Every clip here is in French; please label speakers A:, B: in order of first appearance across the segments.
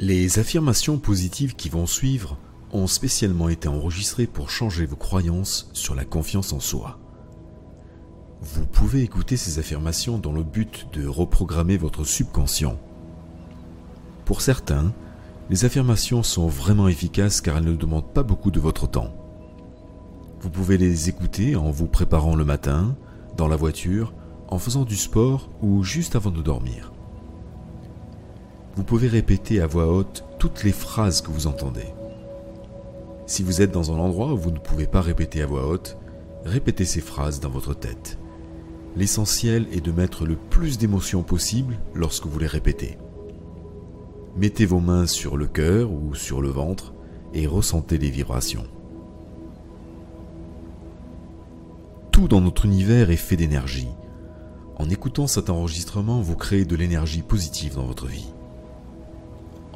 A: Les affirmations positives qui vont suivre ont spécialement été enregistrées pour changer vos croyances sur la confiance en soi. Vous pouvez écouter ces affirmations dans le but de reprogrammer votre subconscient. Pour certains, les affirmations sont vraiment efficaces car elles ne demandent pas beaucoup de votre temps. Vous pouvez les écouter en vous préparant le matin, dans la voiture, en faisant du sport ou juste avant de dormir. Vous pouvez répéter à voix haute toutes les phrases que vous entendez. Si vous êtes dans un endroit où vous ne pouvez pas répéter à voix haute, répétez ces phrases dans votre tête. L'essentiel est de mettre le plus d'émotions possible lorsque vous les répétez. Mettez vos mains sur le cœur ou sur le ventre et ressentez les vibrations. Tout dans notre univers est fait d'énergie. En écoutant cet enregistrement, vous créez de l'énergie positive dans votre vie.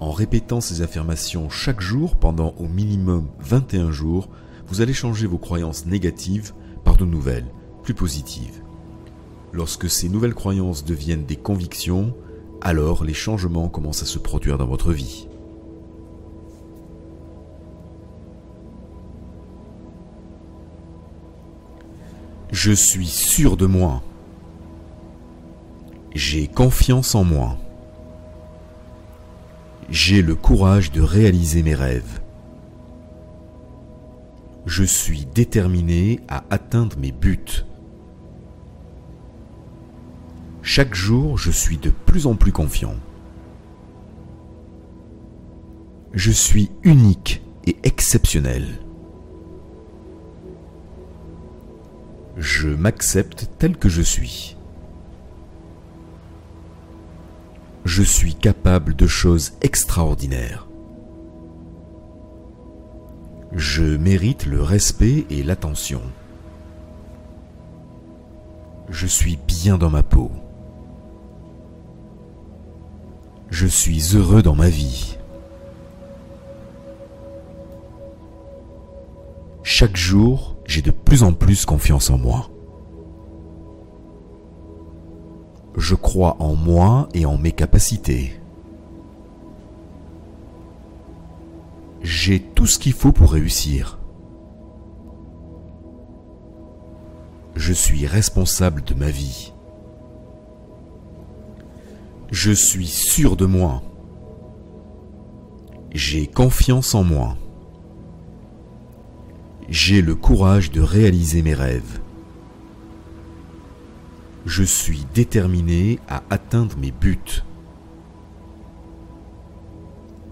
A: En répétant ces affirmations chaque jour pendant au minimum 21 jours, vous allez changer vos croyances négatives par de nouvelles, plus positives. Lorsque ces nouvelles croyances deviennent des convictions, alors les changements commencent à se produire dans votre vie. Je suis sûr de moi. J'ai confiance en moi. J'ai le courage de réaliser mes rêves. Je suis déterminé à atteindre mes buts. Chaque jour, je suis de plus en plus confiant. Je suis unique et exceptionnel. Je m'accepte tel que je suis. Je suis capable de choses extraordinaires. Je mérite le respect et l'attention. Je suis bien dans ma peau. Je suis heureux dans ma vie. Chaque jour, j'ai de plus en plus confiance en moi. Je crois en moi et en mes capacités. J'ai tout ce qu'il faut pour réussir. Je suis responsable de ma vie. Je suis sûr de moi. J'ai confiance en moi. J'ai le courage de réaliser mes rêves. Je suis déterminé à atteindre mes buts.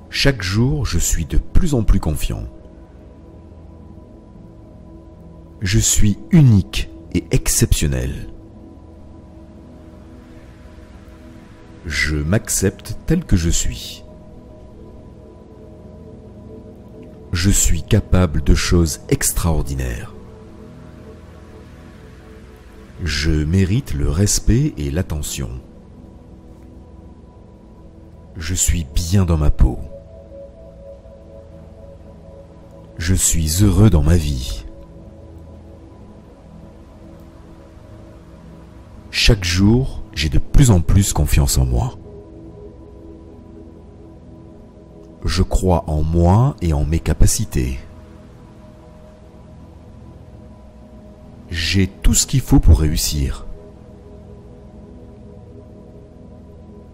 A: Chaque jour, je suis de plus en plus confiant. Je suis unique et exceptionnel. Je m'accepte tel que je suis. Je suis capable de choses extraordinaires. Je mérite le respect et l'attention. Je suis bien dans ma peau. Je suis heureux dans ma vie. Chaque jour, j'ai de plus en plus confiance en moi. Je crois en moi et en mes capacités. J'ai tout ce qu'il faut pour réussir.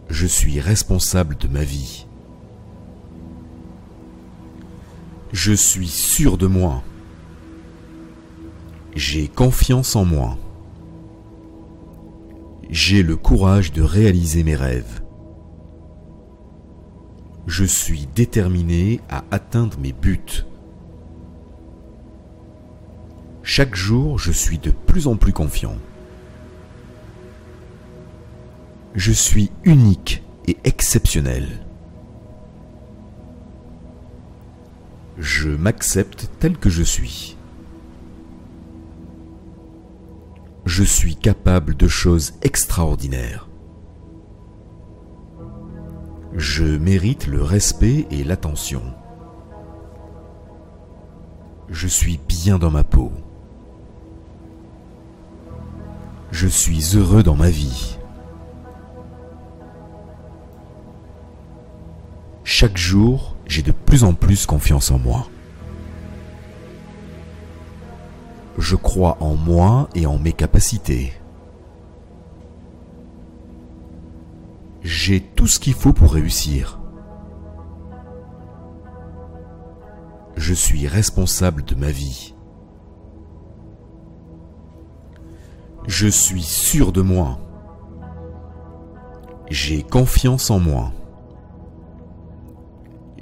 A: Je suis responsable de ma vie. Je suis sûr de moi. J'ai confiance en moi. J'ai le courage de réaliser mes rêves. Je suis déterminé à atteindre mes buts. Chaque jour, je suis de plus en plus confiant. Je suis unique et exceptionnel. Je m'accepte tel que je suis. Je suis capable de choses extraordinaires. Je mérite le respect et l'attention. Je suis bien dans ma peau. Je suis heureux dans ma vie. Chaque jour, j'ai de plus en plus confiance en moi. Je crois en moi et en mes capacités. J'ai tout ce qu'il faut pour réussir. Je suis responsable de ma vie. Je suis sûr de moi. J'ai confiance en moi.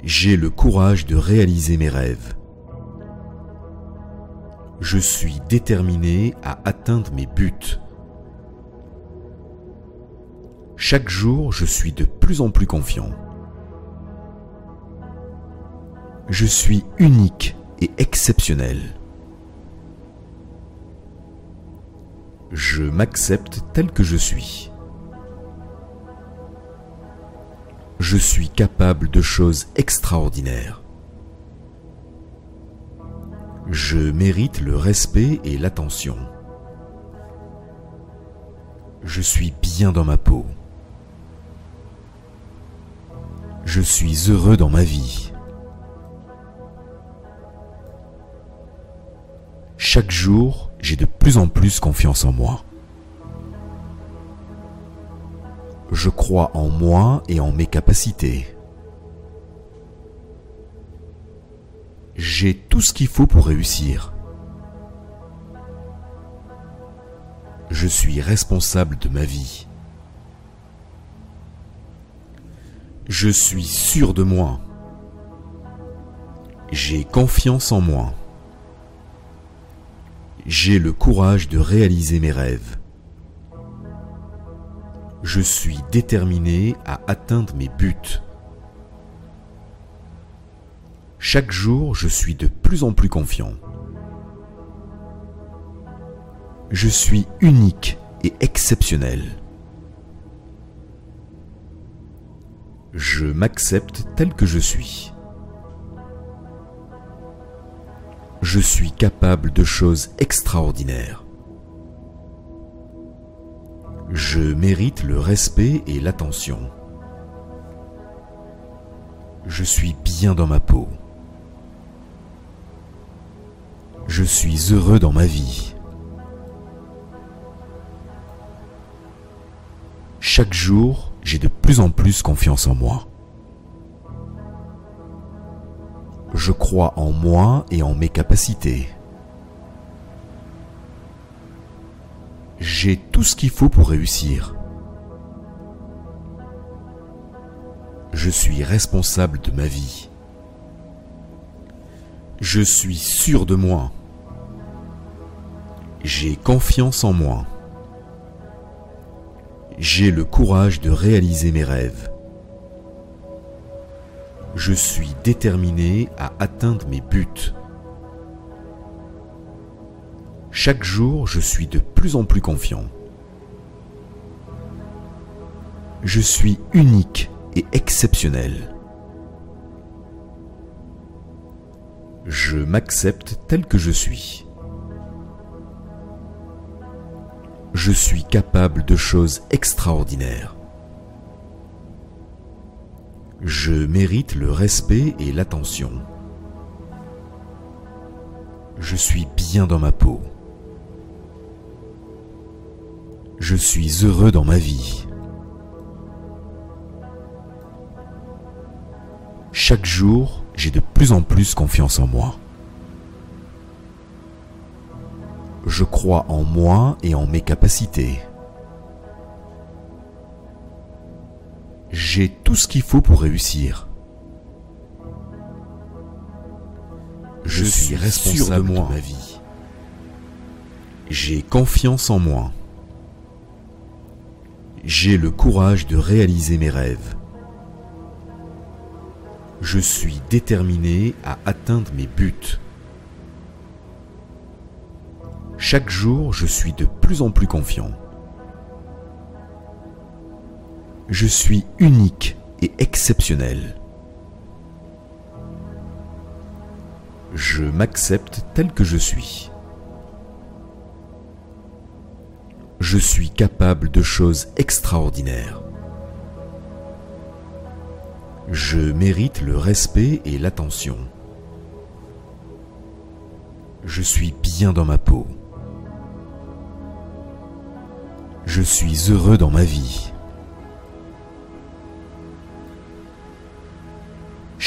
A: J'ai le courage de réaliser mes rêves. Je suis déterminé à atteindre mes buts. Chaque jour, je suis de plus en plus confiant. Je suis unique et exceptionnel. Je m'accepte tel que je suis. Je suis capable de choses extraordinaires. Je mérite le respect et l'attention. Je suis bien dans ma peau. Je suis heureux dans ma vie. Chaque jour, j'ai de plus en plus confiance en moi. Je crois en moi et en mes capacités. J'ai tout ce qu'il faut pour réussir. Je suis responsable de ma vie. Je suis sûr de moi. J'ai confiance en moi. J'ai le courage de réaliser mes rêves je suis déterminé à atteindre mes buts. Chaque jour, je suis de plus en plus confiant. Je suis unique et exceptionnel. Je m'accepte tel que je suis. Je suis capable de choses extraordinaires. Je mérite le respect et l'attention. Je suis bien dans ma peau. Je suis heureux dans ma vie. Chaque jour, j'ai de plus en plus confiance en moi. Je crois en moi et en mes capacités. J'ai tout ce qu'il faut pour réussir. Je suis responsable de ma vie. Je suis sûr de moi. J'ai confiance en moi. J'ai le courage de réaliser mes rêves. Je suis déterminé à atteindre mes buts. Chaque jour, je suis de plus en plus confiant. Je suis unique et exceptionnel. Je m'accepte tel que je suis. Je suis capable de choses extraordinaires. Je mérite le respect et l'attention. Je suis bien dans ma peau. Je suis heureux dans ma vie. Chaque jour, j'ai de plus en plus confiance en moi. Je crois en moi et en mes capacités. J'ai tout ce qu'il faut pour réussir. Je, suis responsable de, moi. de ma vie. J'ai confiance en moi j'ai le courage de réaliser mes rêves. Je suis déterminé à atteindre mes buts. Chaque jour, je suis de plus en plus confiant. Je suis unique et exceptionnel. Je m'accepte tel que je suis. je suis capable de choses extraordinaires. Je mérite le respect et l'attention. Je suis bien dans ma peau. Je suis heureux dans ma vie.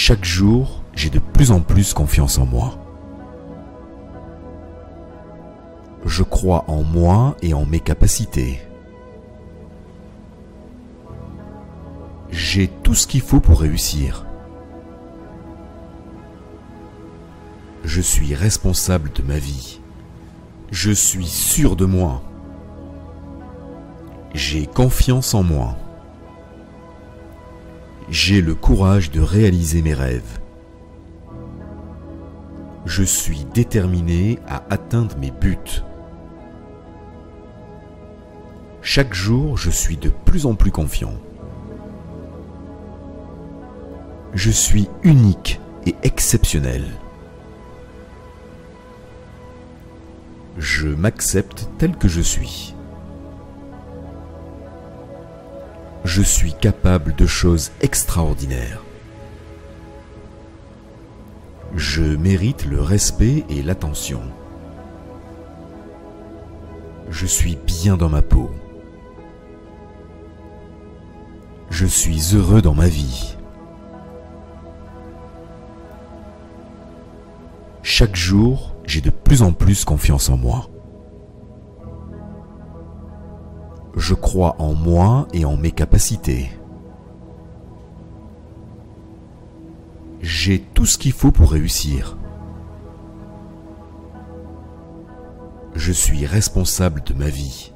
A: Chaque jour, j'ai de plus en plus confiance en moi. Je crois en moi et en mes capacités. J'ai tout ce qu'il faut pour réussir. Je suis responsable de ma vie. Je suis sûr de moi. J'ai confiance en moi. J'ai le courage de réaliser mes rêves. Je suis déterminé à atteindre mes buts. Chaque jour, je suis de plus en plus confiant. Je suis unique et exceptionnel. Je m'accepte tel que je suis. Je suis capable de choses extraordinaires. Je mérite le respect et l'attention. Je suis bien dans ma peau. Je suis heureux dans ma vie. Chaque jour, j'ai de plus en plus confiance en moi. Je crois en moi et en mes capacités. J'ai tout ce qu'il faut pour réussir. Je suis responsable de ma vie.